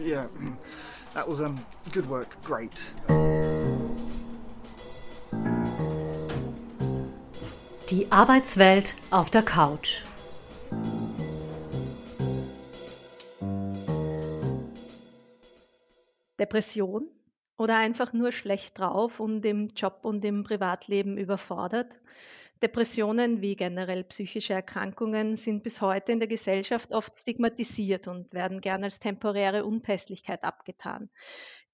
Yeah, that was um, good work. Great. Die Arbeitswelt auf der Couch. Depression oder einfach nur schlecht drauf und im Job und im Privatleben überfordert. Depressionen wie generell psychische Erkrankungen sind bis heute in der Gesellschaft oft stigmatisiert und werden gern als temporäre Unpässlichkeit abgetan.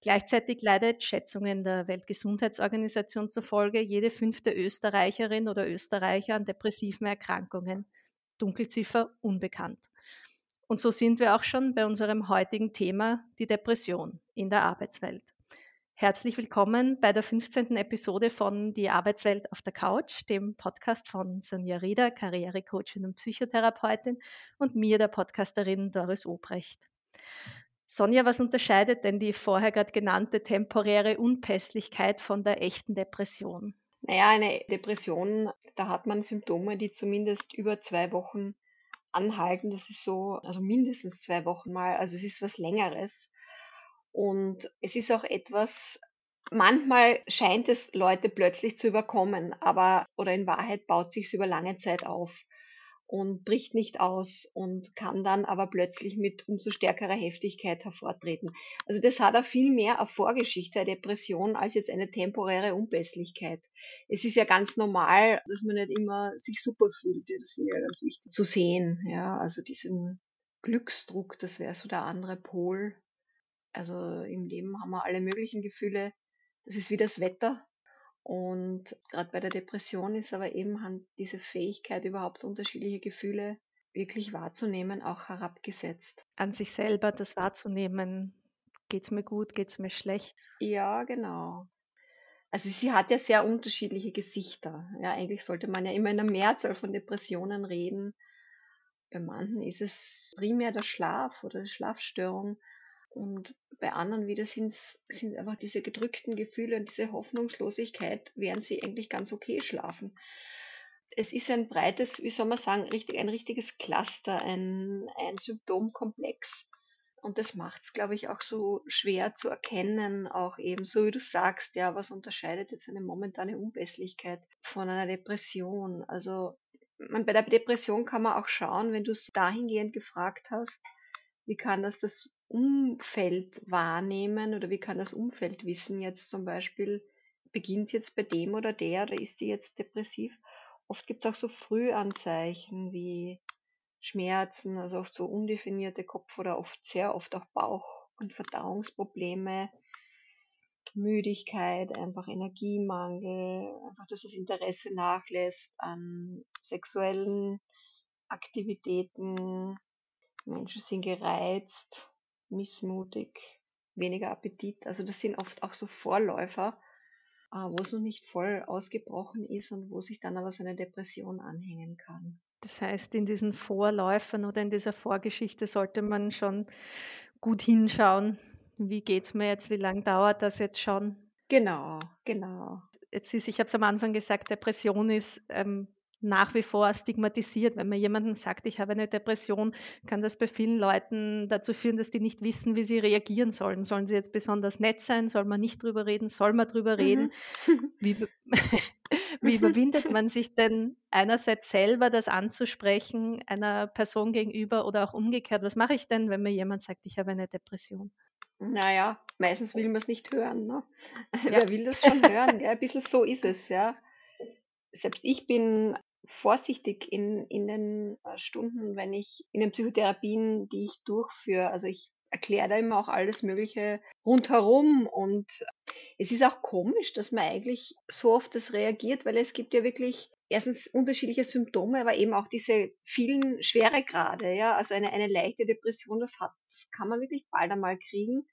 Gleichzeitig leidet Schätzungen der Weltgesundheitsorganisation zufolge jede fünfte Österreicherin oder Österreicher an depressiven Erkrankungen. Dunkelziffer unbekannt. Und so sind wir auch schon bei unserem heutigen Thema, die Depression in der Arbeitswelt. Herzlich willkommen bei der 15. Episode von Die Arbeitswelt auf der Couch, dem Podcast von Sonja Rieder, Karrierecoachin und Psychotherapeutin und mir, der Podcasterin Doris Obrecht. Sonja, was unterscheidet denn die vorher gerade genannte temporäre Unpässlichkeit von der echten Depression? Naja, eine Depression, da hat man Symptome, die zumindest über zwei Wochen anhalten. Das ist so, also mindestens zwei Wochen mal. Also es ist was Längeres. Und es ist auch etwas, manchmal scheint es Leute plötzlich zu überkommen, aber oder in Wahrheit baut sich es über lange Zeit auf und bricht nicht aus und kann dann aber plötzlich mit umso stärkerer Heftigkeit hervortreten. Also das hat auch viel mehr eine Vorgeschichte der Depression als jetzt eine temporäre Unpässlichkeit. Es ist ja ganz normal, dass man nicht immer sich super fühlt. Das finde ich ja ganz wichtig zu sehen. Ja, also diesen Glücksdruck, das wäre so der andere Pol. Also im Leben haben wir alle möglichen Gefühle. Das ist wie das Wetter. Und gerade bei der Depression ist aber eben diese Fähigkeit, überhaupt unterschiedliche Gefühle wirklich wahrzunehmen, auch herabgesetzt. An sich selber das wahrzunehmen. Geht es mir gut, geht es mir schlecht? Ja, genau. Also sie hat ja sehr unterschiedliche Gesichter. Ja, eigentlich sollte man ja immer in der Mehrzahl von Depressionen reden. Bei manchen ist es primär der Schlaf oder die Schlafstörung. Und bei anderen wieder sind es einfach diese gedrückten Gefühle und diese Hoffnungslosigkeit, während sie eigentlich ganz okay schlafen. Es ist ein breites, wie soll man sagen, richtig, ein richtiges Cluster, ein, ein Symptomkomplex. Und das macht es, glaube ich, auch so schwer zu erkennen, auch eben so wie du sagst, ja, was unterscheidet jetzt eine momentane Unpässlichkeit von einer Depression? Also man, bei der Depression kann man auch schauen, wenn du es dahingehend gefragt hast, wie kann das das Umfeld wahrnehmen oder wie kann das Umfeld wissen? Jetzt zum Beispiel, beginnt jetzt bei dem oder der oder ist die jetzt depressiv? Oft gibt es auch so Frühanzeichen wie Schmerzen, also oft so undefinierte Kopf- oder oft sehr oft auch Bauch- und Verdauungsprobleme, Müdigkeit, einfach Energiemangel, einfach, dass das Interesse nachlässt an sexuellen Aktivitäten, Menschen sind gereizt, missmutig, weniger Appetit. Also das sind oft auch so Vorläufer, äh, wo es noch nicht voll ausgebrochen ist und wo sich dann aber so eine Depression anhängen kann. Das heißt, in diesen Vorläufern oder in dieser Vorgeschichte sollte man schon gut hinschauen. Wie geht es mir jetzt? Wie lange dauert das jetzt schon? Genau, genau. Jetzt ist, ich habe es am Anfang gesagt, Depression ist ähm, nach wie vor stigmatisiert. Wenn man jemandem sagt, ich habe eine Depression, kann das bei vielen Leuten dazu führen, dass die nicht wissen, wie sie reagieren sollen. Sollen sie jetzt besonders nett sein? Soll man nicht drüber reden? Soll man drüber reden? Mhm. Wie, wie überwindet man sich denn einerseits selber, das anzusprechen, einer Person gegenüber oder auch umgekehrt? Was mache ich denn, wenn mir jemand sagt, ich habe eine Depression? Naja, meistens will man es nicht hören. Ne? Ja. Wer will das schon hören? Gell? Ein bisschen so ist es, ja. Selbst ich bin vorsichtig in, in den äh, Stunden, wenn ich in den Psychotherapien, die ich durchführe. Also ich erkläre da immer auch alles Mögliche rundherum und es ist auch komisch, dass man eigentlich so oft das reagiert, weil es gibt ja wirklich erstens unterschiedliche Symptome, aber eben auch diese vielen Schweregrade, ja, also eine, eine leichte Depression, das hat, das kann man wirklich bald einmal kriegen.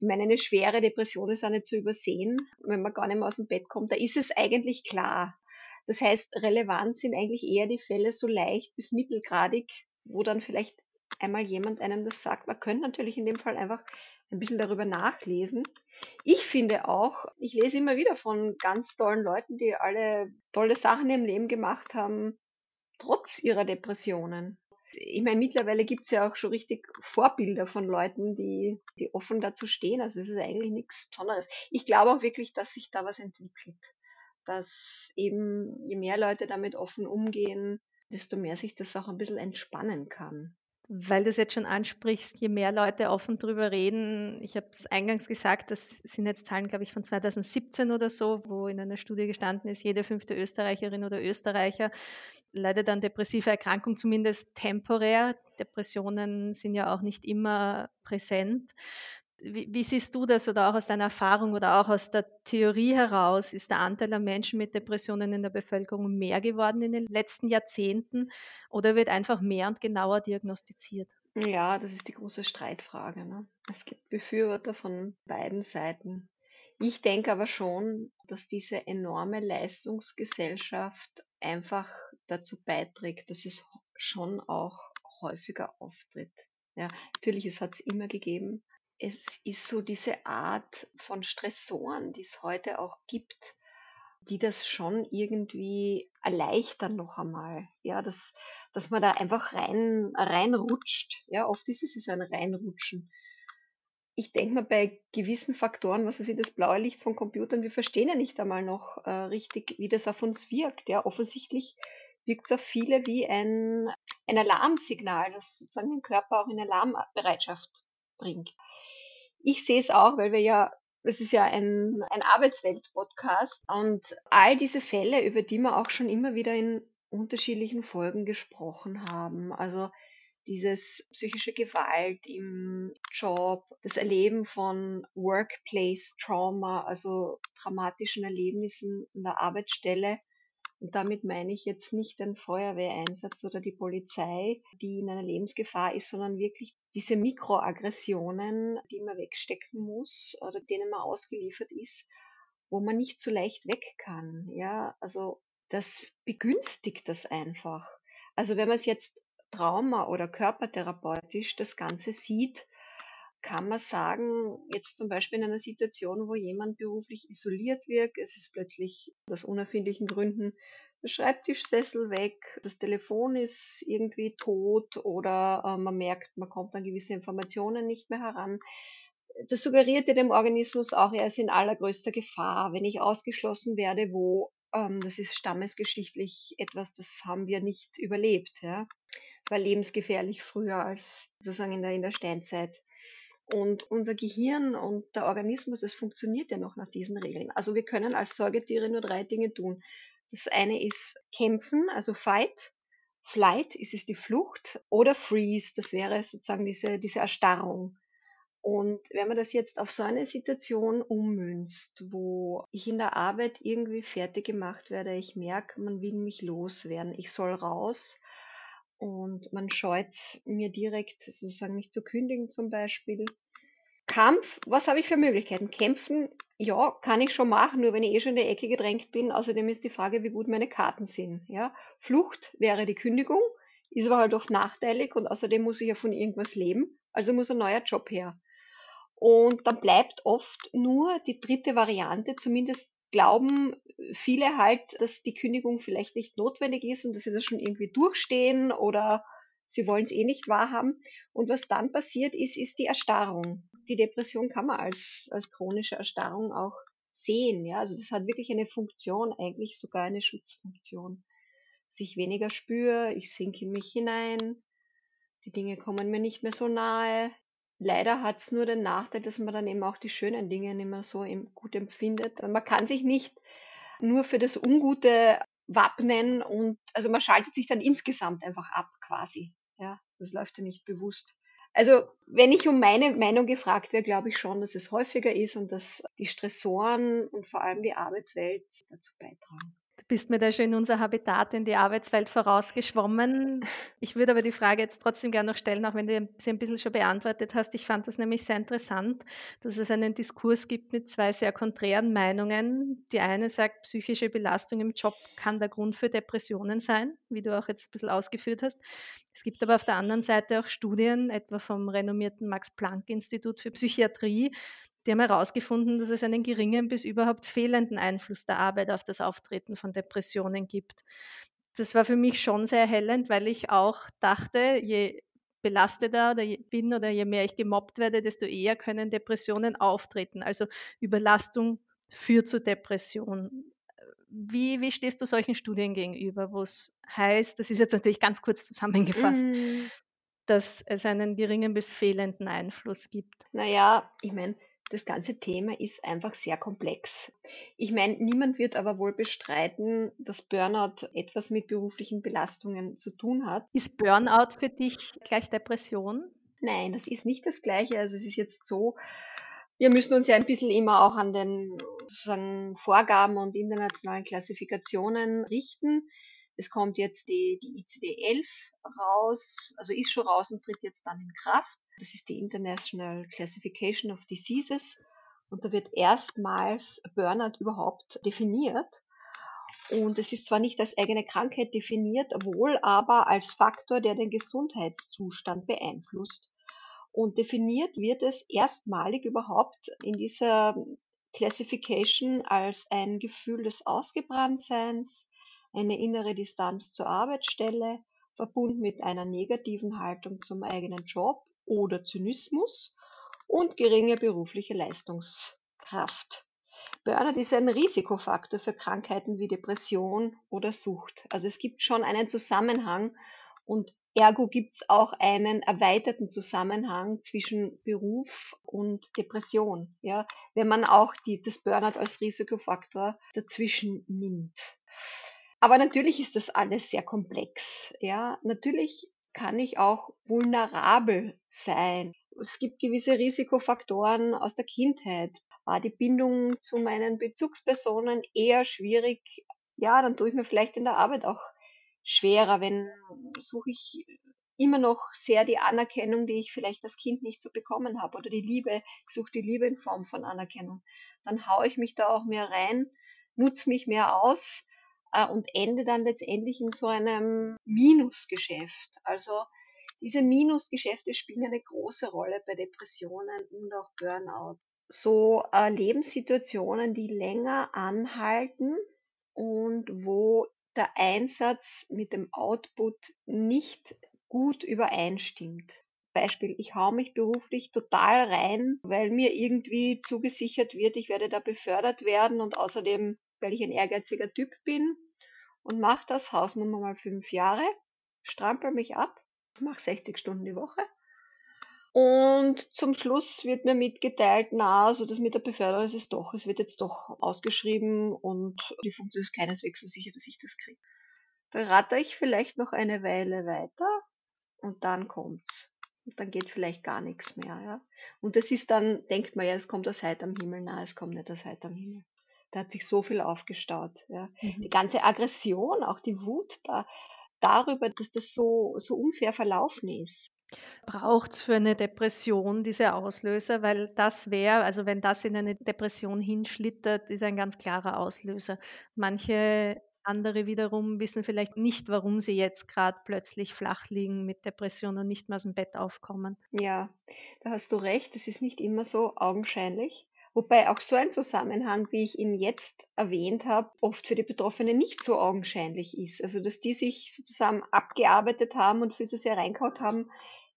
Ich meine, eine schwere Depression ist auch nicht zu übersehen, wenn man gar nicht mehr aus dem Bett kommt, da ist es eigentlich klar, das heißt, relevant sind eigentlich eher die Fälle so leicht bis mittelgradig, wo dann vielleicht einmal jemand einem das sagt. Man könnte natürlich in dem Fall einfach ein bisschen darüber nachlesen. Ich finde auch, ich lese immer wieder von ganz tollen Leuten, die alle tolle Sachen im Leben gemacht haben, trotz ihrer Depressionen. Ich meine, mittlerweile gibt es ja auch schon richtig Vorbilder von Leuten, die, die offen dazu stehen. Also es ist eigentlich nichts Besonderes. Ich glaube auch wirklich, dass sich da was entwickelt. Dass eben je mehr Leute damit offen umgehen, desto mehr sich das auch ein bisschen entspannen kann. Weil du es jetzt schon ansprichst, je mehr Leute offen darüber reden, ich habe es eingangs gesagt, das sind jetzt Zahlen, glaube ich, von 2017 oder so, wo in einer Studie gestanden ist, jede fünfte Österreicherin oder Österreicher leidet an depressiver Erkrankung, zumindest temporär. Depressionen sind ja auch nicht immer präsent. Wie, wie, siehst du das oder auch aus deiner Erfahrung oder auch aus der Theorie heraus? Ist der Anteil der Menschen mit Depressionen in der Bevölkerung mehr geworden in den letzten Jahrzehnten oder wird einfach mehr und genauer diagnostiziert? Ja, das ist die große Streitfrage. Ne? Es gibt Befürworter von beiden Seiten. Ich denke aber schon, dass diese enorme Leistungsgesellschaft einfach dazu beiträgt, dass es schon auch häufiger auftritt. Ja, natürlich, es hat es immer gegeben, es ist so diese Art von Stressoren, die es heute auch gibt, die das schon irgendwie erleichtern noch einmal. Ja, dass, dass man da einfach rein, reinrutscht. Ja, oft ist es so ein Reinrutschen. Ich denke mal, bei gewissen Faktoren, was weiß ich, das blaue Licht von Computern, wir verstehen ja nicht einmal noch äh, richtig, wie das auf uns wirkt. Ja, offensichtlich wirkt es auf viele wie ein, ein Alarmsignal, das sozusagen den Körper auch in Alarmbereitschaft bringt. Ich sehe es auch, weil wir ja, es ist ja ein, ein Arbeitswelt-Podcast und all diese Fälle, über die wir auch schon immer wieder in unterschiedlichen Folgen gesprochen haben. Also dieses psychische Gewalt im Job, das Erleben von Workplace Trauma, also traumatischen Erlebnissen in der Arbeitsstelle, und damit meine ich jetzt nicht den Feuerwehreinsatz oder die Polizei, die in einer Lebensgefahr ist, sondern wirklich diese Mikroaggressionen, die man wegstecken muss oder denen man ausgeliefert ist, wo man nicht so leicht weg kann. Ja, also das begünstigt das einfach. Also wenn man es jetzt Trauma- oder körpertherapeutisch das Ganze sieht, kann man sagen, jetzt zum Beispiel in einer Situation, wo jemand beruflich isoliert wirkt, es ist plötzlich aus unerfindlichen Gründen der Schreibtischsessel weg, das Telefon ist irgendwie tot oder äh, man merkt, man kommt an gewisse Informationen nicht mehr heran. Das suggeriert ja dem Organismus auch, er ist in allergrößter Gefahr. Wenn ich ausgeschlossen werde, wo, ähm, das ist stammesgeschichtlich etwas, das haben wir nicht überlebt. Ja. War lebensgefährlich früher als sozusagen in der, in der Steinzeit. Und unser Gehirn und der Organismus, das funktioniert ja noch nach diesen Regeln. Also wir können als Säugetiere nur drei Dinge tun. Das eine ist kämpfen, also fight. Flight ist es die Flucht oder freeze, das wäre sozusagen diese, diese Erstarrung. Und wenn man das jetzt auf so eine Situation ummünzt, wo ich in der Arbeit irgendwie fertig gemacht werde, ich merke, man will mich loswerden, ich soll raus, und man scheut mir direkt sozusagen mich zu kündigen zum Beispiel. Kampf, was habe ich für Möglichkeiten? Kämpfen, ja, kann ich schon machen, nur wenn ich eh schon in der Ecke gedrängt bin. Außerdem ist die Frage, wie gut meine Karten sind. Ja? Flucht wäre die Kündigung, ist aber halt oft nachteilig und außerdem muss ich ja von irgendwas leben, also muss ein neuer Job her. Und dann bleibt oft nur die dritte Variante, zumindest glauben viele halt, dass die Kündigung vielleicht nicht notwendig ist und dass sie das schon irgendwie durchstehen oder sie wollen es eh nicht wahrhaben. Und was dann passiert ist, ist die Erstarrung. Die Depression kann man als, als chronische Erstarrung auch sehen. Ja? Also das hat wirklich eine Funktion, eigentlich sogar eine Schutzfunktion. Dass ich weniger spüre, ich sinke in mich hinein, die Dinge kommen mir nicht mehr so nahe, Leider hat es nur den Nachteil, dass man dann eben auch die schönen Dinge nicht mehr so gut empfindet. Man kann sich nicht nur für das Ungute wappnen und also man schaltet sich dann insgesamt einfach ab quasi. Ja, das läuft ja nicht bewusst. Also, wenn ich um meine Meinung gefragt werde, glaube ich schon, dass es häufiger ist und dass die Stressoren und vor allem die Arbeitswelt dazu beitragen. Du bist mir da schon in unser Habitat, in die Arbeitswelt vorausgeschwommen. Ich würde aber die Frage jetzt trotzdem gerne noch stellen, auch wenn du sie ein bisschen schon beantwortet hast. Ich fand das nämlich sehr interessant, dass es einen Diskurs gibt mit zwei sehr konträren Meinungen. Die eine sagt, psychische Belastung im Job kann der Grund für Depressionen sein, wie du auch jetzt ein bisschen ausgeführt hast. Es gibt aber auf der anderen Seite auch Studien, etwa vom renommierten Max-Planck-Institut für Psychiatrie, die haben herausgefunden, dass es einen geringen bis überhaupt fehlenden Einfluss der Arbeit auf das Auftreten von Depressionen gibt. Das war für mich schon sehr erhellend, weil ich auch dachte, je belasteter oder je, bin oder je mehr ich gemobbt werde, desto eher können Depressionen auftreten. Also Überlastung führt zu Depression. Wie, wie stehst du solchen Studien gegenüber, wo es heißt, das ist jetzt natürlich ganz kurz zusammengefasst, mm. dass es einen geringen bis fehlenden Einfluss gibt? Naja, ich meine, das ganze Thema ist einfach sehr komplex. Ich meine, niemand wird aber wohl bestreiten, dass Burnout etwas mit beruflichen Belastungen zu tun hat. Ist Burnout für dich gleich Depression? Nein, das ist nicht das Gleiche. Also es ist jetzt so, wir müssen uns ja ein bisschen immer auch an den Vorgaben und internationalen Klassifikationen richten. Es kommt jetzt die, die ICD-11 raus, also ist schon raus und tritt jetzt dann in Kraft. Das ist die International Classification of Diseases. Und da wird erstmals Burnout überhaupt definiert. Und es ist zwar nicht als eigene Krankheit definiert, wohl aber als Faktor, der den Gesundheitszustand beeinflusst. Und definiert wird es erstmalig überhaupt in dieser Classification als ein Gefühl des Ausgebranntseins, eine innere Distanz zur Arbeitsstelle, verbunden mit einer negativen Haltung zum eigenen Job oder Zynismus und geringe berufliche Leistungskraft. Burnout ist ein Risikofaktor für Krankheiten wie Depression oder Sucht. Also es gibt schon einen Zusammenhang und ergo gibt es auch einen erweiterten Zusammenhang zwischen Beruf und Depression, ja, wenn man auch die, das Burnout als Risikofaktor dazwischen nimmt. Aber natürlich ist das alles sehr komplex. Ja, natürlich kann ich auch vulnerabel sein. Es gibt gewisse Risikofaktoren aus der Kindheit. War die Bindung zu meinen Bezugspersonen eher schwierig? Ja, dann tue ich mir vielleicht in der Arbeit auch schwerer, wenn suche ich immer noch sehr die Anerkennung, die ich vielleicht als Kind nicht so bekommen habe oder die Liebe, ich suche die Liebe in Form von Anerkennung. Dann haue ich mich da auch mehr rein, nutze mich mehr aus äh, und ende dann letztendlich in so einem Minusgeschäft. Also diese Minusgeschäfte spielen eine große Rolle bei Depressionen und auch Burnout. So äh, Lebenssituationen, die länger anhalten und wo der Einsatz mit dem Output nicht gut übereinstimmt. Beispiel, ich hau mich beruflich total rein, weil mir irgendwie zugesichert wird, ich werde da befördert werden und außerdem weil ich ein ehrgeiziger Typ bin und mache das Hausnummer mal fünf Jahre, strampel mich ab, mache 60 Stunden die Woche und zum Schluss wird mir mitgeteilt, na, also das mit der Beförderung ist es doch, es wird jetzt doch ausgeschrieben und die Funktion ist keineswegs so sicher, dass ich das kriege. Dann rate ich vielleicht noch eine Weile weiter und dann kommt's. Und dann geht vielleicht gar nichts mehr, ja. Und das ist dann, denkt man ja, es kommt aus heiterem Himmel, na, es kommt nicht aus heiterem Himmel. Da hat sich so viel aufgestaut. Ja. Mhm. Die ganze Aggression, auch die Wut da, darüber, dass das so, so unfair verlaufen ist. Braucht es für eine Depression diese Auslöser? Weil das wäre, also wenn das in eine Depression hinschlittert, ist ein ganz klarer Auslöser. Manche andere wiederum wissen vielleicht nicht, warum sie jetzt gerade plötzlich flach liegen mit Depression und nicht mehr aus dem Bett aufkommen. Ja, da hast du recht. Es ist nicht immer so augenscheinlich. Wobei auch so ein Zusammenhang, wie ich ihn jetzt erwähnt habe, oft für die Betroffenen nicht so augenscheinlich ist. Also, dass die sich sozusagen abgearbeitet haben und für so sehr reinkaut haben,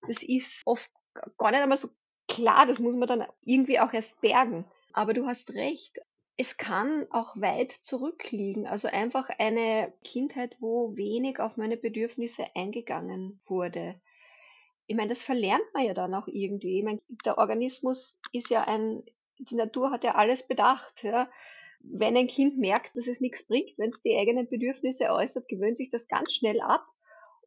das ist oft gar nicht einmal so klar. Das muss man dann irgendwie auch erst bergen. Aber du hast recht. Es kann auch weit zurückliegen. Also einfach eine Kindheit, wo wenig auf meine Bedürfnisse eingegangen wurde. Ich meine, das verlernt man ja dann auch irgendwie. Ich meine, der Organismus ist ja ein die Natur hat ja alles bedacht. Ja. Wenn ein Kind merkt, dass es nichts bringt, wenn es die eigenen Bedürfnisse äußert, gewöhnt sich das ganz schnell ab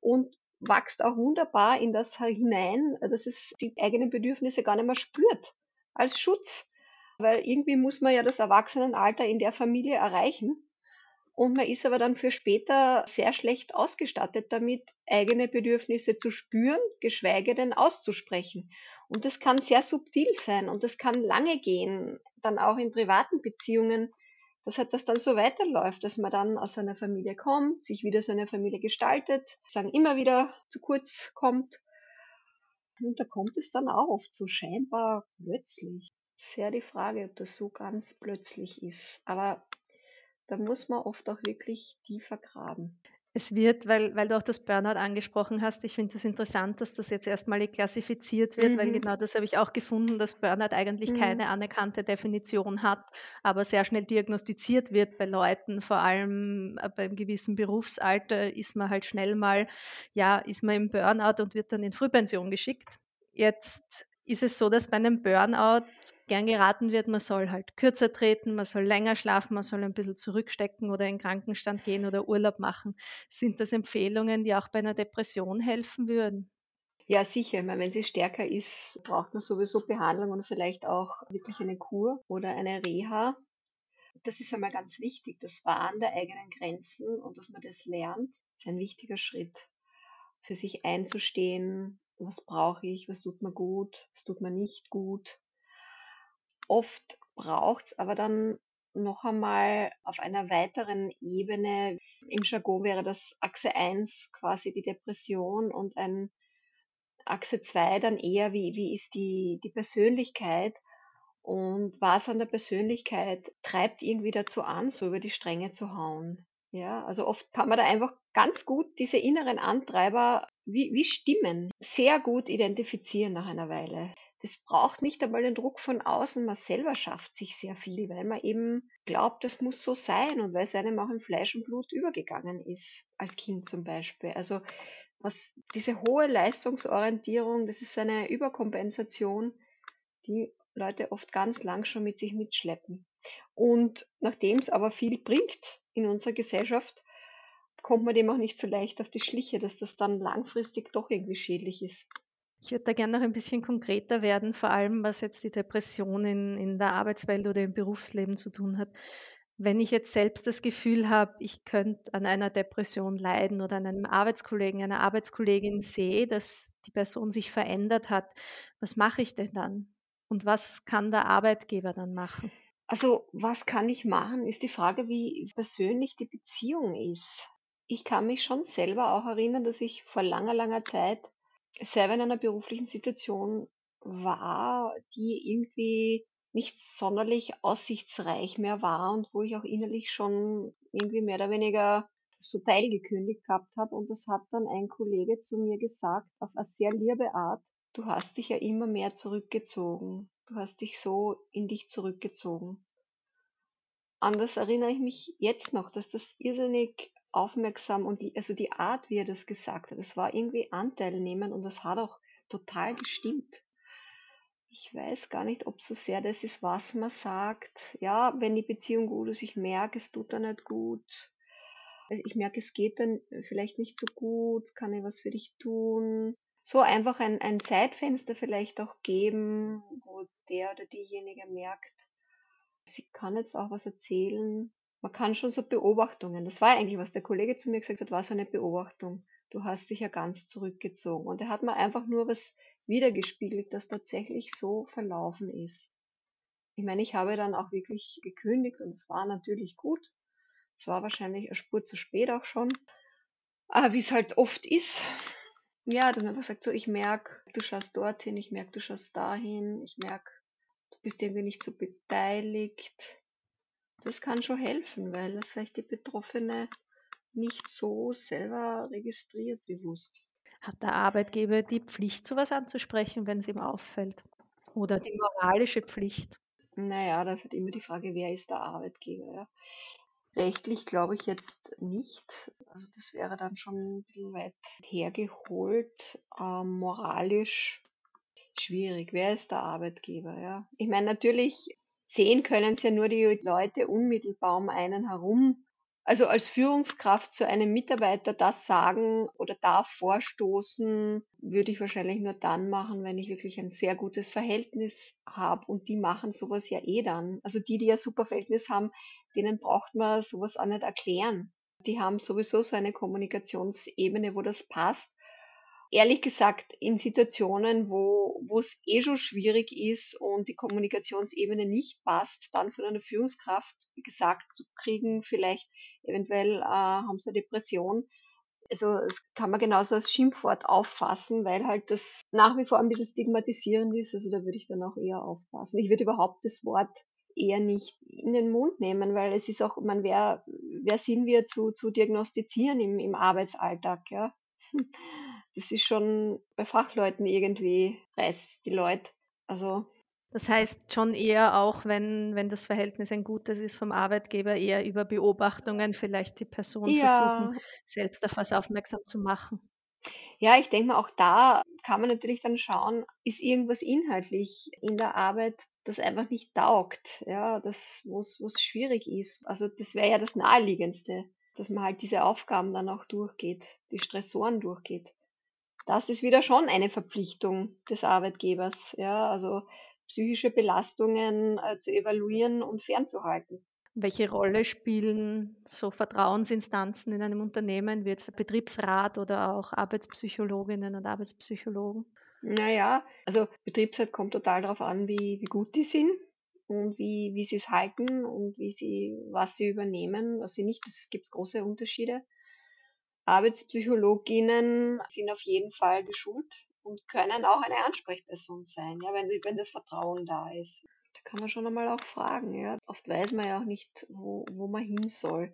und wächst auch wunderbar in das hinein, dass es die eigenen Bedürfnisse gar nicht mehr spürt als Schutz. Weil irgendwie muss man ja das Erwachsenenalter in der Familie erreichen. Und man ist aber dann für später sehr schlecht ausgestattet damit, eigene Bedürfnisse zu spüren, geschweige denn auszusprechen. Und das kann sehr subtil sein und das kann lange gehen, dann auch in privaten Beziehungen, dass halt das dann so weiterläuft, dass man dann aus einer Familie kommt, sich wieder so eine Familie gestaltet, sagen immer wieder zu kurz kommt. Und da kommt es dann auch oft so scheinbar plötzlich. Sehr die Frage, ob das so ganz plötzlich ist. Aber da muss man oft auch wirklich tiefer graben. Es wird, weil, weil du auch das Burnout angesprochen hast, ich finde es das interessant, dass das jetzt erstmal klassifiziert wird, weil Mhm. genau das habe ich auch gefunden, dass Burnout eigentlich Mhm. keine anerkannte Definition hat, aber sehr schnell diagnostiziert wird bei Leuten, vor allem äh, beim gewissen Berufsalter ist man halt schnell mal, ja, ist man im Burnout und wird dann in Frühpension geschickt. Jetzt ist es so, dass bei einem Burnout gern geraten wird, man soll halt kürzer treten, man soll länger schlafen, man soll ein bisschen zurückstecken oder in den Krankenstand gehen oder Urlaub machen. Sind das Empfehlungen, die auch bei einer Depression helfen würden? Ja, sicher. Ich meine, wenn sie stärker ist, braucht man sowieso Behandlung und vielleicht auch wirklich eine Kur oder eine Reha. Das ist einmal ganz wichtig. Das Wahren der eigenen Grenzen und dass man das lernt, ist ein wichtiger Schritt. Für sich einzustehen, was brauche ich, was tut mir gut, was tut mir nicht gut. Oft braucht es aber dann noch einmal auf einer weiteren Ebene, im Jargon wäre das Achse 1 quasi die Depression und ein Achse 2 dann eher, wie, wie ist die, die Persönlichkeit und was an der Persönlichkeit treibt irgendwie dazu an, so über die Stränge zu hauen. Ja, also oft kann man da einfach ganz gut diese inneren Antreiber wie, wie Stimmen sehr gut identifizieren nach einer Weile. Das braucht nicht einmal den Druck von außen, man selber schafft sich sehr viel, weil man eben glaubt, das muss so sein und weil es einem auch in Fleisch und Blut übergegangen ist, als Kind zum Beispiel. Also was diese hohe Leistungsorientierung, das ist eine Überkompensation, die Leute oft ganz lang schon mit sich mitschleppen. Und nachdem es aber viel bringt in unserer Gesellschaft, kommt man dem auch nicht so leicht auf die Schliche, dass das dann langfristig doch irgendwie schädlich ist. Ich würde da gerne noch ein bisschen konkreter werden, vor allem was jetzt die Depression in, in der Arbeitswelt oder im Berufsleben zu tun hat. Wenn ich jetzt selbst das Gefühl habe, ich könnte an einer Depression leiden oder an einem Arbeitskollegen, einer Arbeitskollegin sehe, dass die Person sich verändert hat, was mache ich denn dann? Und was kann der Arbeitgeber dann machen? Also, was kann ich machen, ist die Frage, wie persönlich die Beziehung ist. Ich kann mich schon selber auch erinnern, dass ich vor langer, langer Zeit selber in einer beruflichen Situation war, die irgendwie nicht sonderlich aussichtsreich mehr war und wo ich auch innerlich schon irgendwie mehr oder weniger so teilgekündigt gehabt habe. Und das hat dann ein Kollege zu mir gesagt, auf eine sehr liebe Art, du hast dich ja immer mehr zurückgezogen. Du hast dich so in dich zurückgezogen. An das erinnere ich mich jetzt noch, dass das irrsinnig aufmerksam und die, also die Art, wie er das gesagt hat, das war irgendwie Anteil nehmen und das hat auch total gestimmt. Ich weiß gar nicht, ob so sehr das ist, was man sagt. Ja, wenn die Beziehung gut ist, ich merke, es tut dann nicht gut. Ich merke, es geht dann vielleicht nicht so gut, kann ich was für dich tun? So einfach ein, ein Zeitfenster vielleicht auch geben, wo der oder diejenige merkt, sie kann jetzt auch was erzählen. Man kann schon so Beobachtungen, das war eigentlich, was der Kollege zu mir gesagt hat, war so eine Beobachtung. Du hast dich ja ganz zurückgezogen. Und er hat mir einfach nur was wiedergespiegelt, das tatsächlich so verlaufen ist. Ich meine, ich habe dann auch wirklich gekündigt und es war natürlich gut. Es war wahrscheinlich eine Spur zu spät auch schon. Aber wie es halt oft ist, ja, dann einfach gesagt, so, ich merke, du schaust dorthin, ich merke, du schaust dahin, ich merke, du bist irgendwie nicht so beteiligt. Das kann schon helfen, weil das vielleicht die Betroffene nicht so selber registriert bewusst. Hat der Arbeitgeber die Pflicht, sowas anzusprechen, wenn es ihm auffällt? Oder die moralische Pflicht? Naja, das ist immer die Frage, wer ist der Arbeitgeber? Ja? Rechtlich glaube ich jetzt nicht. Also das wäre dann schon ein bisschen weit hergeholt. Ähm, moralisch schwierig. Wer ist der Arbeitgeber? Ja? Ich meine, natürlich sehen können es ja nur die Leute unmittelbar um einen herum. Also als Führungskraft zu einem Mitarbeiter das sagen oder da vorstoßen, würde ich wahrscheinlich nur dann machen, wenn ich wirklich ein sehr gutes Verhältnis habe. Und die machen sowas ja eh dann. Also die, die ja super Verhältnis haben, denen braucht man sowas auch nicht erklären. Die haben sowieso so eine Kommunikationsebene, wo das passt ehrlich gesagt, in Situationen, wo, es eh schon schwierig ist und die Kommunikationsebene nicht passt, dann von einer Führungskraft gesagt zu kriegen, vielleicht eventuell äh, haben sie eine Depression. Also das kann man genauso als Schimpfwort auffassen, weil halt das nach wie vor ein bisschen stigmatisierend ist. Also da würde ich dann auch eher aufpassen. Ich würde überhaupt das Wort eher nicht in den Mund nehmen, weil es ist auch, man, wer, wer sind wir zu, zu diagnostizieren im, im Arbeitsalltag, ja? Das ist schon bei Fachleuten irgendwie, weiß die Leute. Also das heißt schon eher auch, wenn, wenn das Verhältnis ein gutes ist vom Arbeitgeber, eher über Beobachtungen vielleicht die Person ja, versuchen, selbst auf was aufmerksam zu machen. Ja, ich denke mal, auch da kann man natürlich dann schauen, ist irgendwas inhaltlich in der Arbeit, das einfach nicht taugt, ja, das, wo es schwierig ist. Also das wäre ja das Naheliegendste, dass man halt diese Aufgaben dann auch durchgeht, die Stressoren durchgeht. Das ist wieder schon eine Verpflichtung des Arbeitgebers, ja, also psychische Belastungen äh, zu evaluieren und fernzuhalten. Welche Rolle spielen so Vertrauensinstanzen in einem Unternehmen wie jetzt der Betriebsrat oder auch Arbeitspsychologinnen und Arbeitspsychologen? Naja, also Betriebsrat kommt total darauf an, wie, wie gut die sind und wie, wie sie es halten und wie sie, was sie übernehmen, was sie nicht. Es gibt große Unterschiede. Arbeitspsychologinnen sind auf jeden Fall geschult und können auch eine Ansprechperson sein, ja, wenn, wenn das Vertrauen da ist kann man schon einmal auch fragen. Ja. Oft weiß man ja auch nicht, wo, wo man hin soll.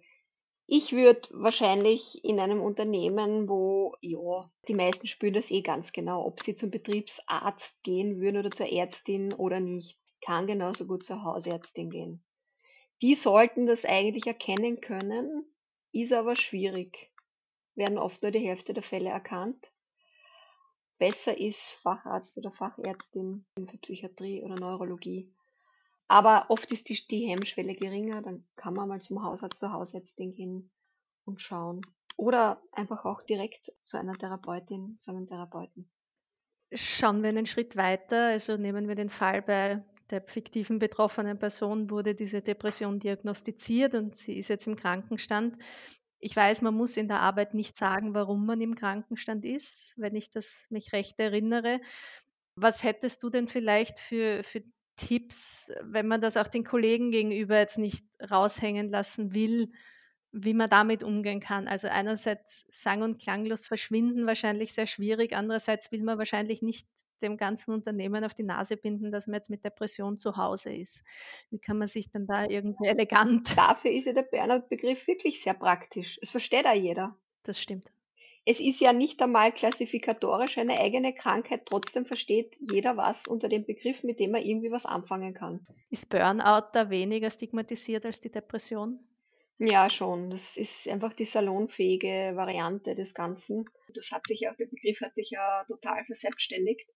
Ich würde wahrscheinlich in einem Unternehmen, wo, ja, die meisten spüren das eh ganz genau, ob sie zum Betriebsarzt gehen würden oder zur Ärztin oder nicht, kann genauso gut zur Hausärztin gehen. Die sollten das eigentlich erkennen können, ist aber schwierig. Werden oft nur die Hälfte der Fälle erkannt. Besser ist Facharzt oder Fachärztin für Psychiatrie oder Neurologie. Aber oft ist die, die Hemmschwelle geringer, dann kann man mal zum Hausarzt, zur Hausärztin gehen und schauen. Oder einfach auch direkt zu einer Therapeutin, zu einem Therapeuten. Schauen wir einen Schritt weiter. Also nehmen wir den Fall bei der fiktiven betroffenen Person wurde diese Depression diagnostiziert und sie ist jetzt im Krankenstand. Ich weiß, man muss in der Arbeit nicht sagen, warum man im Krankenstand ist, wenn ich das mich recht erinnere. Was hättest du denn vielleicht für, für Tipps, wenn man das auch den Kollegen gegenüber jetzt nicht raushängen lassen will, wie man damit umgehen kann. Also einerseits sang- und klanglos verschwinden wahrscheinlich sehr schwierig, andererseits will man wahrscheinlich nicht dem ganzen Unternehmen auf die Nase binden, dass man jetzt mit Depression zu Hause ist. Wie kann man sich denn da irgendwie elegant... Dafür ist ja der Burnout-Begriff wirklich sehr praktisch. Es versteht auch jeder. Das stimmt es ist ja nicht einmal klassifikatorisch eine eigene Krankheit, trotzdem versteht jeder was unter dem Begriff, mit dem er irgendwie was anfangen kann. Ist Burnout da weniger stigmatisiert als die Depression? Ja, schon. Das ist einfach die salonfähige Variante des Ganzen. Das hat sich ja, der Begriff hat sich ja total verselbstständigt.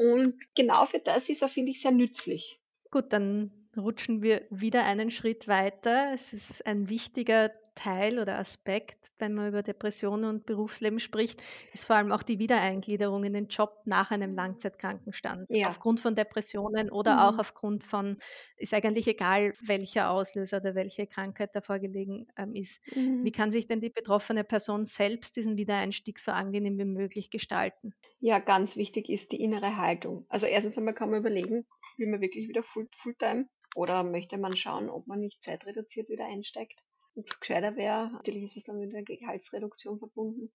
Und genau für das ist er, finde ich, sehr nützlich. Gut, dann rutschen wir wieder einen Schritt weiter. Es ist ein wichtiger Teil oder Aspekt, wenn man über Depressionen und Berufsleben spricht, ist vor allem auch die Wiedereingliederung in den Job nach einem Langzeitkrankenstand. Ja. Aufgrund von Depressionen oder mhm. auch aufgrund von, ist eigentlich egal, welcher Auslöser oder welche Krankheit davor gelegen ähm, ist. Mhm. Wie kann sich denn die betroffene Person selbst diesen Wiedereinstieg so angenehm wie möglich gestalten? Ja, ganz wichtig ist die innere Haltung. Also erstens einmal kann man überlegen, will man wirklich wieder Full, Fulltime oder möchte man schauen, ob man nicht zeitreduziert wieder einsteigt? Ob es gescheiter wäre. Natürlich ist es dann mit einer Gehaltsreduktion verbunden,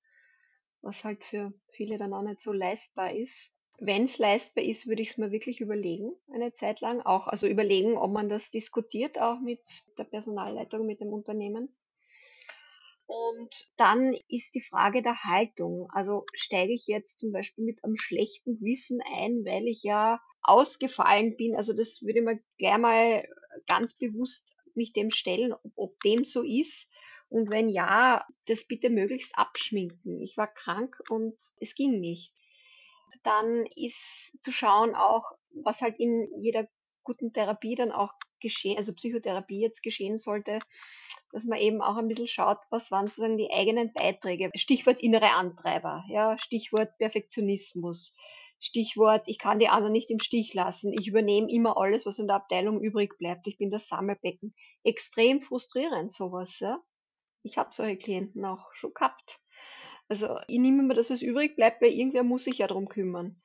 was halt für viele dann auch nicht so leistbar ist. Wenn es leistbar ist, würde ich es mir wirklich überlegen, eine Zeit lang auch. Also überlegen, ob man das diskutiert, auch mit der Personalleitung, mit dem Unternehmen. Und dann ist die Frage der Haltung. Also steige ich jetzt zum Beispiel mit einem schlechten Gewissen ein, weil ich ja ausgefallen bin. Also das würde ich mir gleich mal ganz bewusst mich dem stellen, ob, ob dem so ist. Und wenn ja, das bitte möglichst abschminken. Ich war krank und es ging nicht. Dann ist zu schauen auch, was halt in jeder guten Therapie dann auch geschehen, also Psychotherapie jetzt geschehen sollte, dass man eben auch ein bisschen schaut, was waren sozusagen die eigenen Beiträge. Stichwort innere Antreiber, ja, Stichwort Perfektionismus, Stichwort, ich kann die anderen nicht im Stich lassen. Ich übernehme immer alles, was in der Abteilung übrig bleibt. Ich bin das Sammelbecken. Extrem frustrierend sowas. Ja? Ich habe solche Klienten auch schon gehabt. Also ich nehme immer das, was übrig bleibt, weil irgendwer muss sich ja darum kümmern.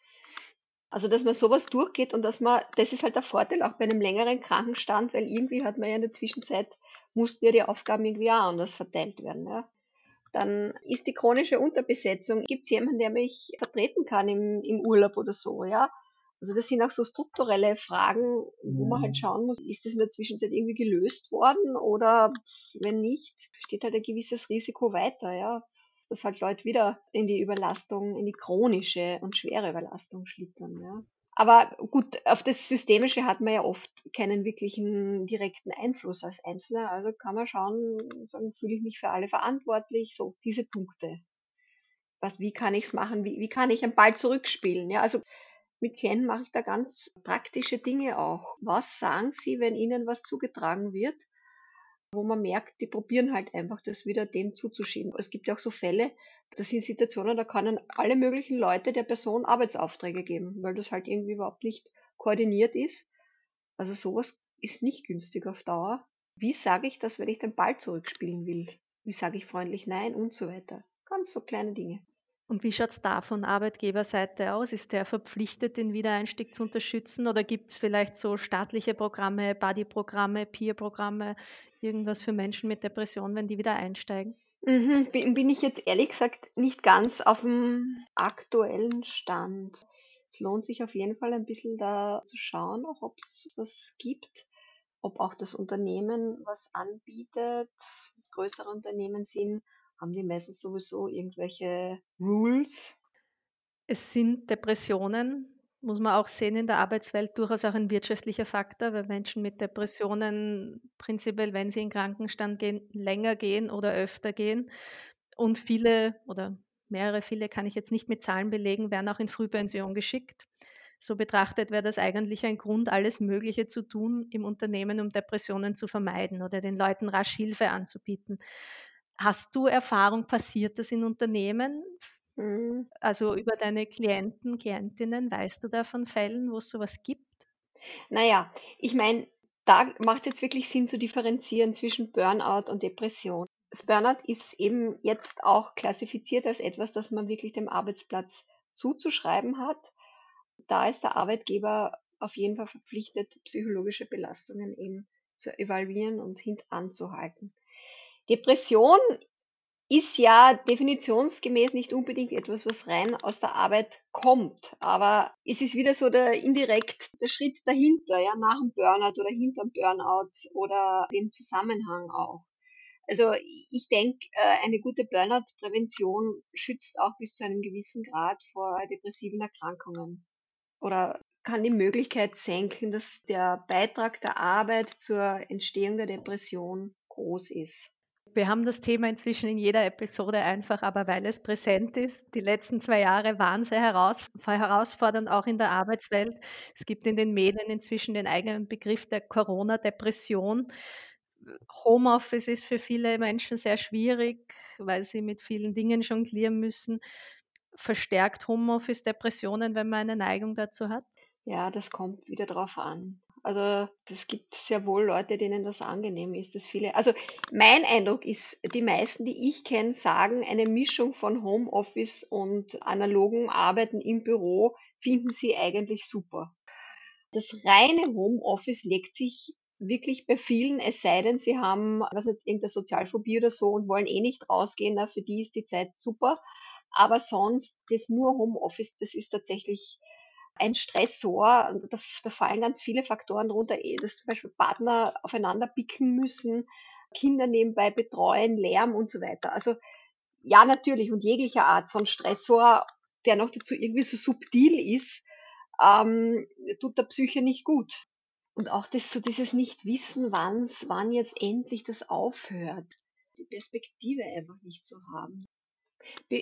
Also, dass man sowas durchgeht und dass man, das ist halt der Vorteil auch bei einem längeren Krankenstand, weil irgendwie hat man ja in der Zwischenzeit, mussten ja die Aufgaben irgendwie auch anders verteilt werden. Ja. Dann ist die chronische Unterbesetzung. Gibt es jemanden, der mich vertreten kann im, im Urlaub oder so, ja? Also das sind auch so strukturelle Fragen, wo man halt schauen muss, ist das in der Zwischenzeit irgendwie gelöst worden oder wenn nicht, steht halt ein gewisses Risiko weiter, ja, dass halt Leute wieder in die Überlastung, in die chronische und schwere Überlastung schlittern, ja. Aber gut, auf das Systemische hat man ja oft keinen wirklichen direkten Einfluss als Einzelner. Also kann man schauen, sagen, fühle ich mich für alle verantwortlich, so diese Punkte. Was, wie kann ich es machen? Wie, wie kann ich einen Ball zurückspielen? Ja, also mit Ken mache ich da ganz praktische Dinge auch. Was sagen Sie, wenn Ihnen was zugetragen wird, wo man merkt, die probieren halt einfach, das wieder dem zuzuschieben. Es gibt ja auch so Fälle, das sind Situationen, da können alle möglichen Leute der Person Arbeitsaufträge geben, weil das halt irgendwie überhaupt nicht koordiniert ist. Also sowas ist nicht günstig auf Dauer. Wie sage ich das, wenn ich den Ball zurückspielen will? Wie sage ich freundlich Nein und so weiter? Ganz so kleine Dinge. Und wie schaut es da von Arbeitgeberseite aus? Ist der verpflichtet, den Wiedereinstieg zu unterstützen oder gibt es vielleicht so staatliche Programme, Buddy-Programme, Peer-Programme, irgendwas für Menschen mit Depression, wenn die wieder einsteigen? Mhm, bin, ich jetzt ehrlich gesagt nicht ganz auf dem aktuellen Stand. Es lohnt sich auf jeden Fall ein bisschen da zu schauen, ob es was gibt, ob auch das Unternehmen was anbietet, größere Unternehmen sind haben die meistens sowieso irgendwelche Rules? Es sind Depressionen, muss man auch sehen, in der Arbeitswelt durchaus auch ein wirtschaftlicher Faktor, weil Menschen mit Depressionen prinzipiell, wenn sie in Krankenstand gehen, länger gehen oder öfter gehen. Und viele oder mehrere, viele kann ich jetzt nicht mit Zahlen belegen, werden auch in Frühpension geschickt. So betrachtet wäre das eigentlich ein Grund, alles Mögliche zu tun im Unternehmen, um Depressionen zu vermeiden oder den Leuten rasch Hilfe anzubieten. Hast du Erfahrung, passiert das in Unternehmen? Mhm. Also über deine Klienten, Klientinnen, weißt du da von Fällen, wo es sowas gibt? Naja, ich meine, da macht es jetzt wirklich Sinn zu differenzieren zwischen Burnout und Depression. Das Burnout ist eben jetzt auch klassifiziert als etwas, das man wirklich dem Arbeitsplatz zuzuschreiben hat. Da ist der Arbeitgeber auf jeden Fall verpflichtet, psychologische Belastungen eben zu evaluieren und hintanzuhalten. Depression ist ja definitionsgemäß nicht unbedingt etwas, was rein aus der Arbeit kommt. Aber es ist wieder so der indirekt der Schritt dahinter, ja, nach dem Burnout oder hinterm Burnout oder dem Zusammenhang auch. Also ich denke, äh, eine gute Burnout-Prävention schützt auch bis zu einem gewissen Grad vor depressiven Erkrankungen oder kann die Möglichkeit senken, dass der Beitrag der Arbeit zur Entstehung der Depression groß ist. Wir haben das Thema inzwischen in jeder Episode einfach, aber weil es präsent ist. Die letzten zwei Jahre waren sehr herausfordernd, auch in der Arbeitswelt. Es gibt in den Medien inzwischen den eigenen Begriff der Corona-Depression. Homeoffice ist für viele Menschen sehr schwierig, weil sie mit vielen Dingen jonglieren müssen. Verstärkt Homeoffice Depressionen, wenn man eine Neigung dazu hat? Ja, das kommt wieder drauf an. Also es gibt sehr wohl Leute, denen das angenehm ist, dass viele. Also mein Eindruck ist, die meisten, die ich kenne, sagen, eine Mischung von Homeoffice und analogen Arbeiten im Büro finden sie eigentlich super. Das reine Homeoffice legt sich wirklich bei vielen, es sei denn, sie haben, was nicht, irgendeine Sozialphobie oder so und wollen eh nicht rausgehen, für die ist die Zeit super. Aber sonst, das nur Homeoffice, das ist tatsächlich ein Stressor. Da, da fallen ganz viele Faktoren drunter, eh, dass zum Beispiel Partner aufeinander picken müssen, Kinder nebenbei betreuen, Lärm und so weiter. Also ja, natürlich und jeglicher Art von Stressor, der noch dazu irgendwie so subtil ist, ähm, tut der Psyche nicht gut. Und auch das, so dieses Nicht-Wissen, wann jetzt endlich das aufhört. Die Perspektive einfach nicht zu haben.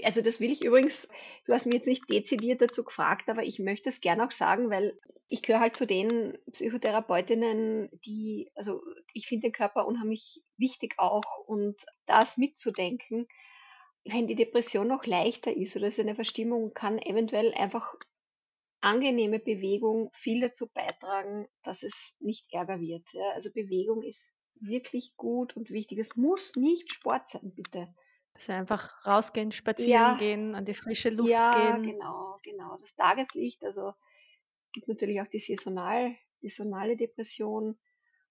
Also das will ich übrigens, du hast mich jetzt nicht dezidiert dazu gefragt, aber ich möchte es gerne auch sagen, weil ich gehöre halt zu den Psychotherapeutinnen, die, also ich finde den Körper unheimlich wichtig auch und das mitzudenken, wenn die Depression noch leichter ist oder es eine Verstimmung, kann eventuell einfach angenehme Bewegung viel dazu beitragen, dass es nicht ärger wird. Ja. Also Bewegung ist wirklich gut und wichtig. Es muss nicht Sport sein, bitte. Also einfach rausgehen, spazieren ja, gehen, an die frische Luft ja, gehen. Ja, genau, genau. Das Tageslicht, also gibt natürlich auch die saisonal, saisonale Depression,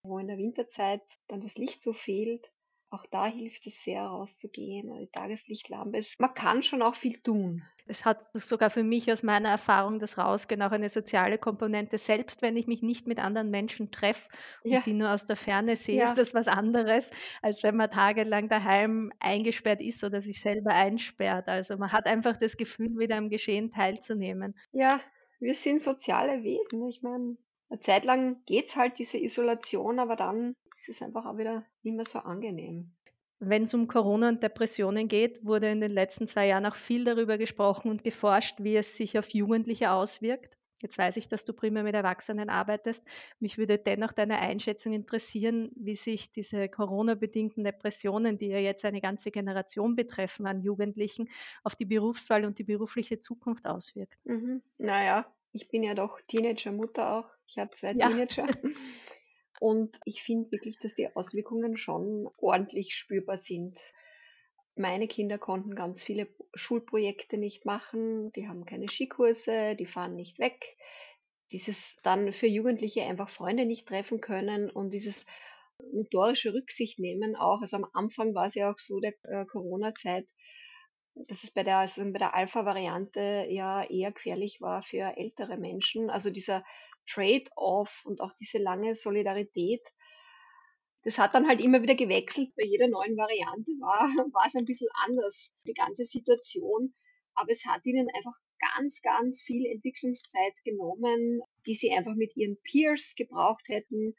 wo in der Winterzeit dann das Licht so fehlt. Auch da hilft es sehr, rauszugehen, die Tageslichtlampe. Man kann schon auch viel tun. Es hat sogar für mich aus meiner Erfahrung das Rausgehen auch eine soziale Komponente. Selbst wenn ich mich nicht mit anderen Menschen treffe und Ja, die nur aus der Ferne sehe, ja, ist das was anderes, als wenn man tagelang daheim eingesperrt ist oder sich selber einsperrt. Also man hat einfach das Gefühl, wieder am Geschehen teilzunehmen. ja. Wir sind soziale Wesen. Ich meine, eine Zeit lang geht's halt diese Isolation, aber dann ist es einfach auch wieder nicht mehr so angenehm. Wenn es um Corona und Depressionen geht, wurde in den letzten zwei Jahren auch viel darüber gesprochen und geforscht, wie es sich auf Jugendliche auswirkt. Jetzt weiß ich, dass du primär mit Erwachsenen arbeitest. Mich würde dennoch deine Einschätzung interessieren, wie sich diese Corona-bedingten Depressionen, die ja jetzt eine ganze Generation betreffen an Jugendlichen, auf die Berufswahl und die berufliche Zukunft auswirkt. Mhm. Naja, ich bin ja doch Teenager-Mutter auch. Ich habe zwei Ja, Teenager. Und ich finde wirklich, dass die Auswirkungen schon ordentlich spürbar sind. Meine Kinder konnten ganz viele Schulprojekte nicht machen, die haben keine Skikurse, die fahren nicht weg. Dieses dann für Jugendliche einfach Freunde nicht treffen können und dieses notorische Rücksicht nehmen auch. Also am Anfang war es ja auch so der äh, Corona-Zeit, dass es bei der, also der Alpha-Variante ja eher gefährlich war für ältere Menschen. Also dieser Trade-off und auch diese lange Solidarität, das hat dann halt immer wieder gewechselt. Bei jeder neuen Variante war, war es ein bisschen anders, die ganze Situation. Aber es hat ihnen einfach ganz, ganz viel Entwicklungszeit genommen, die sie einfach mit ihren Peers gebraucht hätten.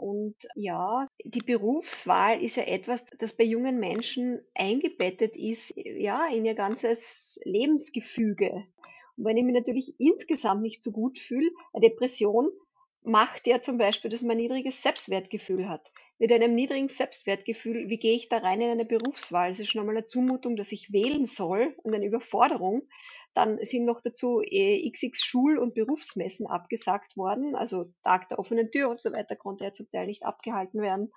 Und ja, die Berufswahl ist ja etwas, das bei jungen Menschen eingebettet ist, ja, in ihr ganzes Lebensgefüge. Und wenn ich mich natürlich insgesamt nicht so gut fühle, eine Depression macht ja zum Beispiel, dass man ein niedriges Selbstwertgefühl hat. Mit einem niedrigen Selbstwertgefühl, wie gehe ich da rein in eine Berufswahl? Es ist schon einmal eine Zumutung, dass ich wählen soll und eine Überforderung. Dann sind noch dazu äh, xx Schul- und Berufsmessen abgesagt worden. Also Tag der offenen Tür und so weiter konnte ja zum Teil nicht abgehalten werden.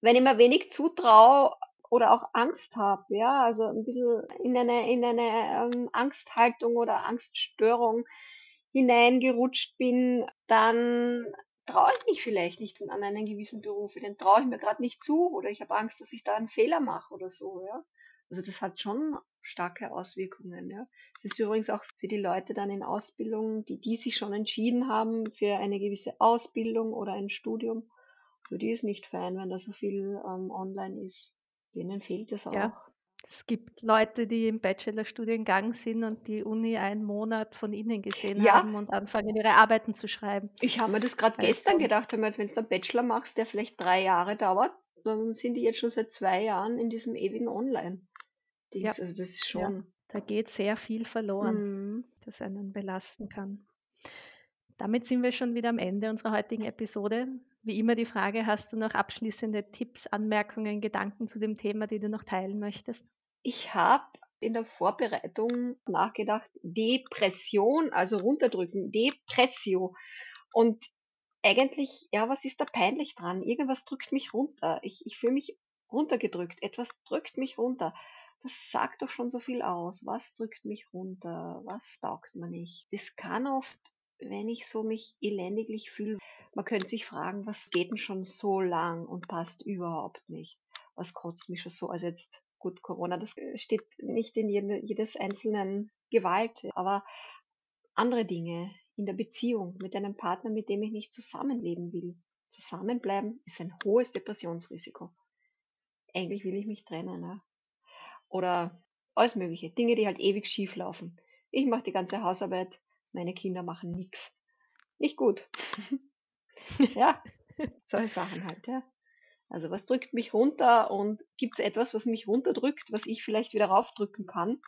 Wenn ich mir wenig zutraue oder auch Angst habe, ja, also ein bisschen in eine, in eine ähm, Angsthaltung oder Angststörung hineingerutscht bin, dann traue ich mich vielleicht nicht an einen gewissen Beruf, den traue ich mir gerade nicht zu oder ich habe Angst, dass ich da einen Fehler mache oder so, ja. Also das hat schon starke Auswirkungen, ja. Es ist übrigens auch für die Leute dann in Ausbildung, die, die sich schon entschieden haben für eine gewisse Ausbildung oder ein Studium, für die ist nicht fein, wenn da so viel ähm, online ist. Denen fehlt es ja. auch. Es gibt Leute, die im Bachelorstudiengang sind und die Uni einen Monat von innen gesehen Ja, haben und anfangen, ihre Arbeiten zu schreiben. Ich habe mir das gerade gestern Also, gedacht, wenn du einen Bachelor machst, der vielleicht drei Jahre dauert, dann sind die jetzt schon seit zwei Jahren in diesem ewigen ja. Also das ist ja, schon. da geht sehr viel verloren, Mhm. das einen belasten kann. Damit sind wir schon wieder am Ende unserer heutigen Episode. Wie immer die Frage, hast du noch abschließende Tipps, Anmerkungen, Gedanken zu dem Thema, die du noch teilen möchtest? Ich habe in der Vorbereitung nachgedacht, Depression, also runterdrücken, Depressio. Und eigentlich, ja, was ist da peinlich dran? Irgendwas drückt mich runter. Ich, ich fühle mich runtergedrückt. Etwas drückt mich runter. Das sagt doch schon so viel aus. Was drückt mich runter? Was taugt mir nicht? Das kann oft, wenn ich so mich elendiglich fühle, man könnte sich fragen, was geht denn schon so lang und passt überhaupt nicht? Was kotzt mich schon so? Also jetzt, gut, Corona, das steht nicht in jede, jedes einzelnen Gewalt, aber andere Dinge in der Beziehung mit einem Partner, mit dem ich nicht zusammenleben will. Zusammenbleiben ist ein hohes Depressionsrisiko. Eigentlich will ich mich trennen. Ja. Oder alles Mögliche. Dinge, die halt ewig schief laufen. Ich mache die ganze Hausarbeit, meine Kinder machen nichts. Nicht gut. ja, solche Sachen halt, ja. Also was drückt mich runter und gibt es etwas, was mich runterdrückt, was ich vielleicht wieder raufdrücken kann?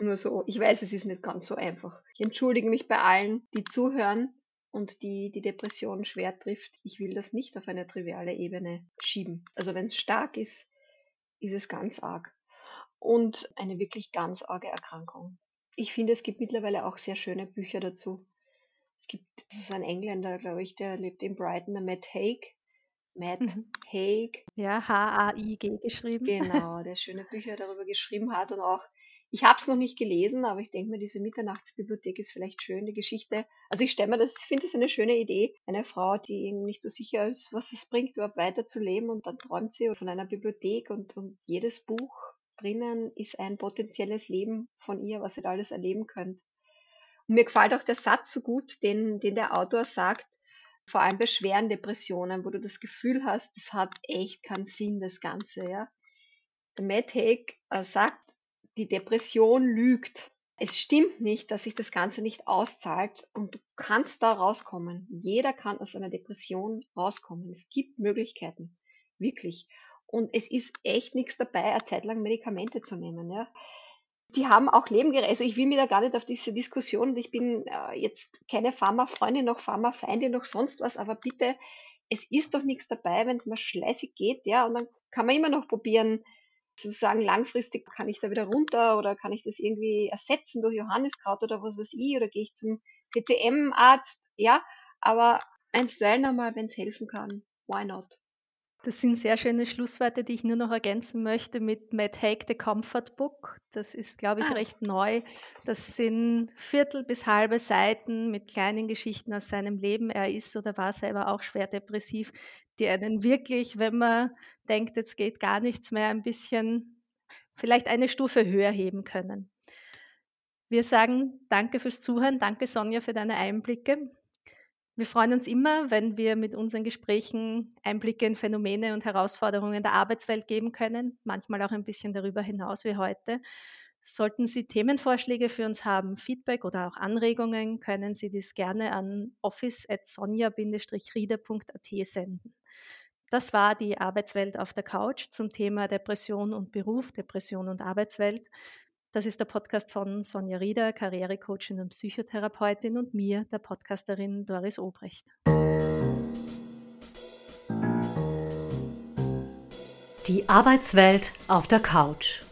Nur so, ich weiß, es ist nicht ganz so einfach. Ich entschuldige mich bei allen, die zuhören und die die Depression schwer trifft. Ich will das nicht auf eine triviale Ebene schieben. Also wenn es stark ist, ist es ganz arg. Und eine wirklich ganz arge Erkrankung. Ich finde, es gibt mittlerweile auch sehr schöne Bücher dazu. Es gibt das ist ein Engländer, glaube ich, der lebt in Brighton, der Matt Haig. Matt Mhm. Haig, Ja, H-A-I-G geschrieben. genau, der schöne Bücher darüber geschrieben hat und auch Ich habe es noch nicht gelesen, aber ich denke mir, diese Mitternachtsbibliothek ist vielleicht schön, die Geschichte. Also ich stelle mir das, ich finde es eine schöne Idee. Eine Frau, die eben nicht so sicher ist, was es bringt, überhaupt weiterzuleben und dann träumt sie von einer Bibliothek und, und jedes Buch drinnen ist ein potenzielles Leben von ihr, was ihr da alles erleben könnt. Und mir gefällt auch der Satz so gut, den, den der Autor sagt, vor allem bei schweren Depressionen, wo du das Gefühl hast, das hat echt keinen Sinn, das Ganze, ja. Der Matt Haig äh, sagt, die Depression lügt. Es stimmt nicht, dass sich das Ganze nicht auszahlt und du kannst da rauskommen. Jeder kann aus einer Depression rauskommen. Es gibt Möglichkeiten. Wirklich. Und es ist echt nichts dabei, eine Zeit lang Medikamente zu nehmen, ja. Die haben auch Leben gerettet. Also ich will mir da gar nicht auf diese Diskussion, ich bin äh, jetzt keine Pharmafreundin noch Pharmafeindin noch sonst was, aber bitte, es ist doch nichts dabei, wenn es mal schleißig geht, ja, und dann kann man immer noch probieren, sozusagen langfristig kann ich da wieder runter oder kann ich das irgendwie ersetzen durch Johanniskraut oder was weiß ich oder gehe ich zum TCM-Arzt, ja, aber einstweilen einmal, wenn es helfen kann, why not? Das sind sehr schöne Schlussworte, die ich nur noch ergänzen möchte mit Matt Haig, The Comfort Book. Das ist, glaube ich, ah. recht neu. Das sind Viertel bis halbe Seiten mit kleinen Geschichten aus seinem Leben. Er ist oder war selber auch schwer depressiv, die einen wirklich, wenn man denkt, jetzt geht gar nichts mehr, ein bisschen vielleicht eine Stufe höher heben können. Wir sagen danke fürs Zuhören. Danke, Sonja, für deine Einblicke. Wir freuen uns immer, wenn wir mit unseren Gesprächen Einblicke in Phänomene und Herausforderungen der Arbeitswelt geben können, manchmal auch ein bisschen darüber hinaus wie heute. Sollten Sie Themenvorschläge für uns haben, Feedback oder auch Anregungen, können Sie dies gerne an office.sonja-rieder.at senden. Das war die Arbeitswelt auf der Couch zum Thema Depression und Beruf, Depression und Arbeitswelt. Das ist der Podcast von Sonja Rieder, Karrierecoachin und Psychotherapeutin und mir, der Podcasterin Doris Obrecht. Die Arbeitswelt auf der Couch.